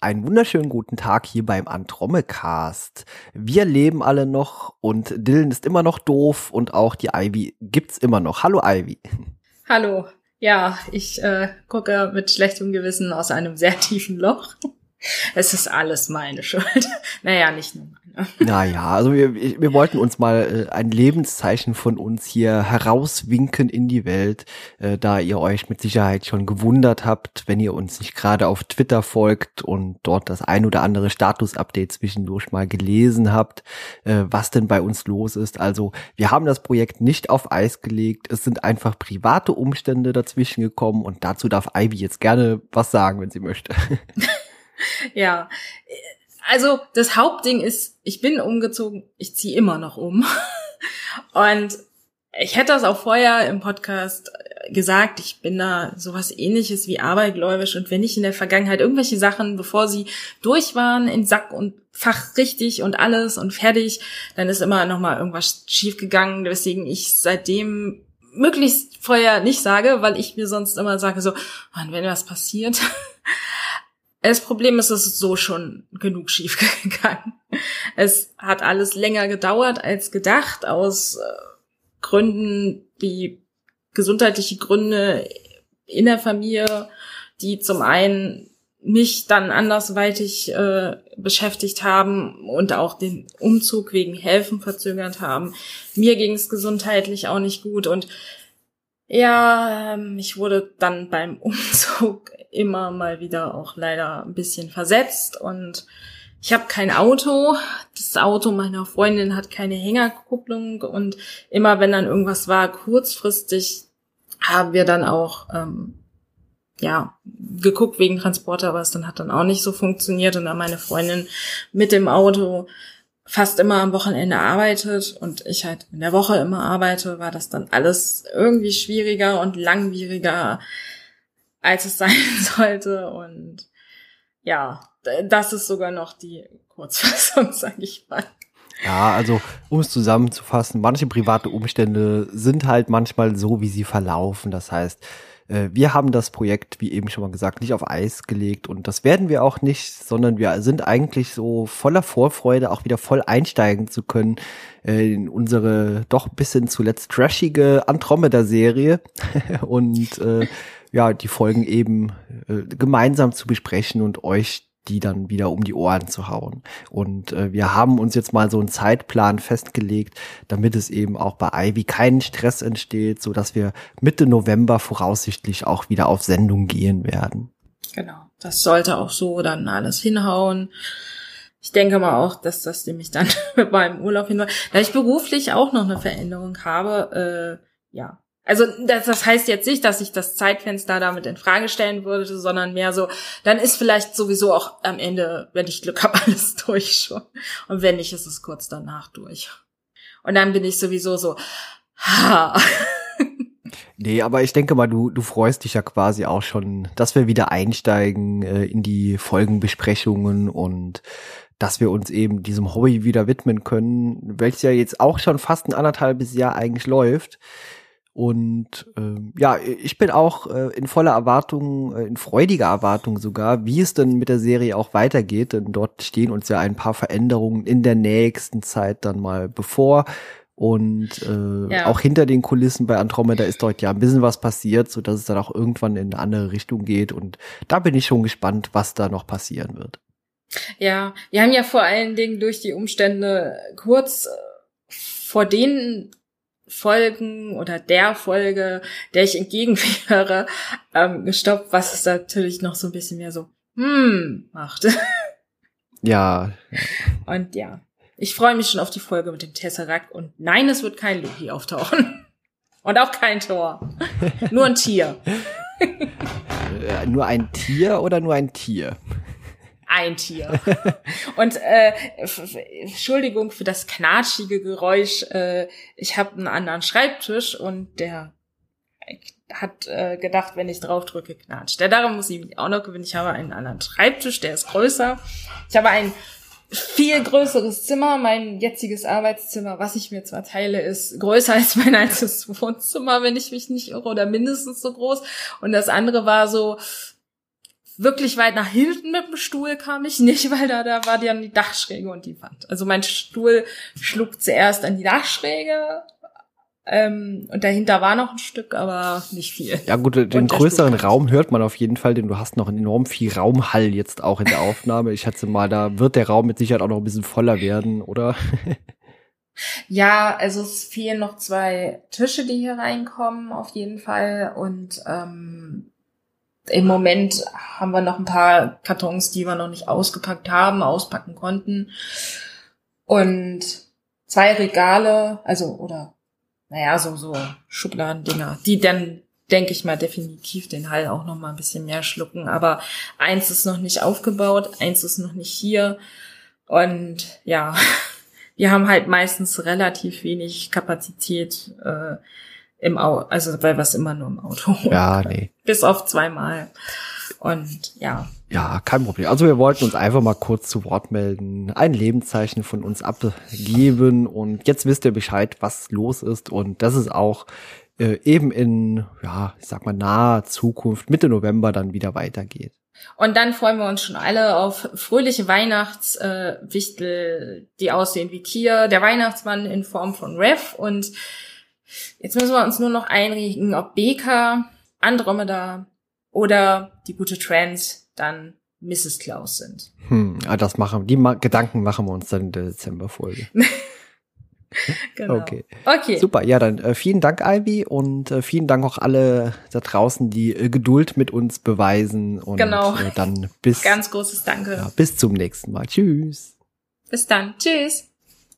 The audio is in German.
Einen wunderschönen guten Tag hier beim Andromecast. Wir leben alle noch und Dylan ist immer noch doof und auch die Ivy gibt's immer noch. Hallo Ivy. Hallo. Ja, ich äh, gucke mit schlechtem Gewissen aus einem sehr tiefen Loch. Es ist alles meine Schuld. naja, nicht nur naja, also wir, wir wollten uns mal äh, ein Lebenszeichen von uns hier herauswinken in die Welt, äh, da ihr euch mit Sicherheit schon gewundert habt, wenn ihr uns nicht gerade auf Twitter folgt und dort das ein oder andere Status-Update zwischendurch mal gelesen habt, äh, was denn bei uns los ist. Also wir haben das Projekt nicht auf Eis gelegt, es sind einfach private Umstände dazwischen gekommen und dazu darf Ivy jetzt gerne was sagen, wenn sie möchte. ja, also das Hauptding ist, ich bin umgezogen, ich ziehe immer noch um. Und ich hätte das auch vorher im Podcast gesagt, ich bin da sowas ähnliches wie abergläubisch und wenn ich in der Vergangenheit irgendwelche Sachen, bevor sie durch waren, in Sack und Fach richtig und alles und fertig, dann ist immer noch mal irgendwas schiefgegangen, weswegen ich seitdem möglichst vorher nicht sage, weil ich mir sonst immer sage so, wenn was passiert, das Problem ist, es ist so schon genug schief gegangen. Es hat alles länger gedauert als gedacht, aus äh, Gründen wie gesundheitliche Gründe in der Familie, die zum einen mich dann andersweitig äh, beschäftigt haben und auch den Umzug wegen Helfen verzögert haben. Mir ging es gesundheitlich auch nicht gut und ja, ähm, ich wurde dann beim Umzug immer mal wieder auch leider ein bisschen versetzt. Und ich habe kein Auto. Das Auto meiner Freundin hat keine Hängerkupplung. Und immer wenn dann irgendwas war, kurzfristig haben wir dann auch ähm, ja geguckt wegen Transporter, aber es dann hat dann auch nicht so funktioniert. Und dann meine Freundin mit dem Auto fast immer am Wochenende arbeitet und ich halt in der Woche immer arbeite, war das dann alles irgendwie schwieriger und langwieriger, als es sein sollte. Und ja, das ist sogar noch die Kurzfassung, sage ich mal. Ja, also um es zusammenzufassen, manche private Umstände sind halt manchmal so, wie sie verlaufen. Das heißt, äh, wir haben das Projekt, wie eben schon mal gesagt, nicht auf Eis gelegt und das werden wir auch nicht, sondern wir sind eigentlich so voller Vorfreude, auch wieder voll einsteigen zu können äh, in unsere doch bisschen zuletzt trashige Andromeda-Serie und äh, ja, die Folgen eben äh, gemeinsam zu besprechen und euch die dann wieder um die Ohren zu hauen. Und äh, wir haben uns jetzt mal so einen Zeitplan festgelegt, damit es eben auch bei Ivy keinen Stress entsteht, so dass wir Mitte November voraussichtlich auch wieder auf Sendung gehen werden. Genau, das sollte auch so dann alles hinhauen. Ich denke mal auch, dass das nämlich dann mit meinem Urlaub hinhaut. Da ich beruflich auch noch eine Veränderung habe, äh, ja, also das, das heißt jetzt nicht, dass ich das Zeitfenster damit in Frage stellen würde, sondern mehr so, dann ist vielleicht sowieso auch am Ende, wenn ich Glück habe, alles durch schon. Und wenn nicht, ist es kurz danach durch. Und dann bin ich sowieso so, ha. Nee, aber ich denke mal, du, du freust dich ja quasi auch schon, dass wir wieder einsteigen äh, in die Folgenbesprechungen und dass wir uns eben diesem Hobby wieder widmen können, welches ja jetzt auch schon fast ein anderthalbes Jahr eigentlich läuft. Und äh, ja, ich bin auch äh, in voller Erwartung, äh, in freudiger Erwartung sogar, wie es denn mit der Serie auch weitergeht. Denn dort stehen uns ja ein paar Veränderungen in der nächsten Zeit dann mal bevor. Und äh, ja. auch hinter den Kulissen bei Andromeda ist dort ja ein bisschen was passiert, so dass es dann auch irgendwann in eine andere Richtung geht. Und da bin ich schon gespannt, was da noch passieren wird. Ja, wir haben ja vor allen Dingen durch die Umstände kurz äh, vor den Folgen oder der Folge, der ich entgegenwäre, ähm, gestoppt, was es natürlich noch so ein bisschen mehr so, hm, macht. Ja. Und ja, ich freue mich schon auf die Folge mit dem Tesseract und nein, es wird kein Loki auftauchen. Und auch kein Tor. nur ein Tier. Äh, nur ein Tier oder nur ein Tier? Ein Tier. Und äh, Entschuldigung für das knatschige Geräusch. Äh, ich habe einen anderen Schreibtisch und der hat äh, gedacht, wenn ich drauf drücke, knatscht. Der darum muss ich mich auch noch gewinnen. Ich habe einen anderen Schreibtisch, der ist größer. Ich habe ein viel größeres Zimmer. Mein jetziges Arbeitszimmer, was ich mir zwar teile, ist größer als mein altes Wohnzimmer, wenn ich mich nicht irre, oder mindestens so groß. Und das andere war so wirklich weit nach hinten mit dem Stuhl kam ich nicht, weil da, da war dann die Dachschräge und die Wand. Also mein Stuhl schlug zuerst an die Dachschräge ähm, und dahinter war noch ein Stück, aber nicht viel. Ja gut, den größeren Raum hört man auf jeden Fall, denn du hast noch enorm viel Raumhall jetzt auch in der Aufnahme. Ich schätze mal, da wird der Raum mit Sicherheit auch noch ein bisschen voller werden, oder? ja, also es fehlen noch zwei Tische, die hier reinkommen, auf jeden Fall. Und ähm, im Moment haben wir noch ein paar Kartons, die wir noch nicht ausgepackt haben, auspacken konnten. Und zwei Regale, also oder naja, so, so Schubladendinger, die dann, denke ich mal, definitiv den Hall auch noch mal ein bisschen mehr schlucken. Aber eins ist noch nicht aufgebaut, eins ist noch nicht hier. Und ja, wir haben halt meistens relativ wenig Kapazität äh, im Auto, also weil wir es immer nur im Auto Ja, nee. Bis auf zweimal. Und ja. Ja, kein Problem. Also wir wollten uns einfach mal kurz zu Wort melden, ein Lebenszeichen von uns abgeben und jetzt wisst ihr Bescheid, was los ist und das ist auch äh, eben in, ja, ich sag mal, naher Zukunft, Mitte November dann wieder weitergeht. Und dann freuen wir uns schon alle auf fröhliche Weihnachtswichtel, äh, die aussehen wie Tier, der Weihnachtsmann in Form von Rev und jetzt müssen wir uns nur noch einregen, ob Beka, Andromeda oder die gute Trans dann Mrs. Klaus sind. Hm, ah, das machen, die Ma Gedanken machen wir uns dann in der Dezemberfolge. genau. Okay. Okay. Super. Ja, dann äh, vielen Dank, Ivy, und äh, vielen Dank auch alle da draußen, die äh, Geduld mit uns beweisen. Und genau. Äh, dann bis ganz großes Danke. Ja, bis zum nächsten Mal. Tschüss. Bis dann. Tschüss.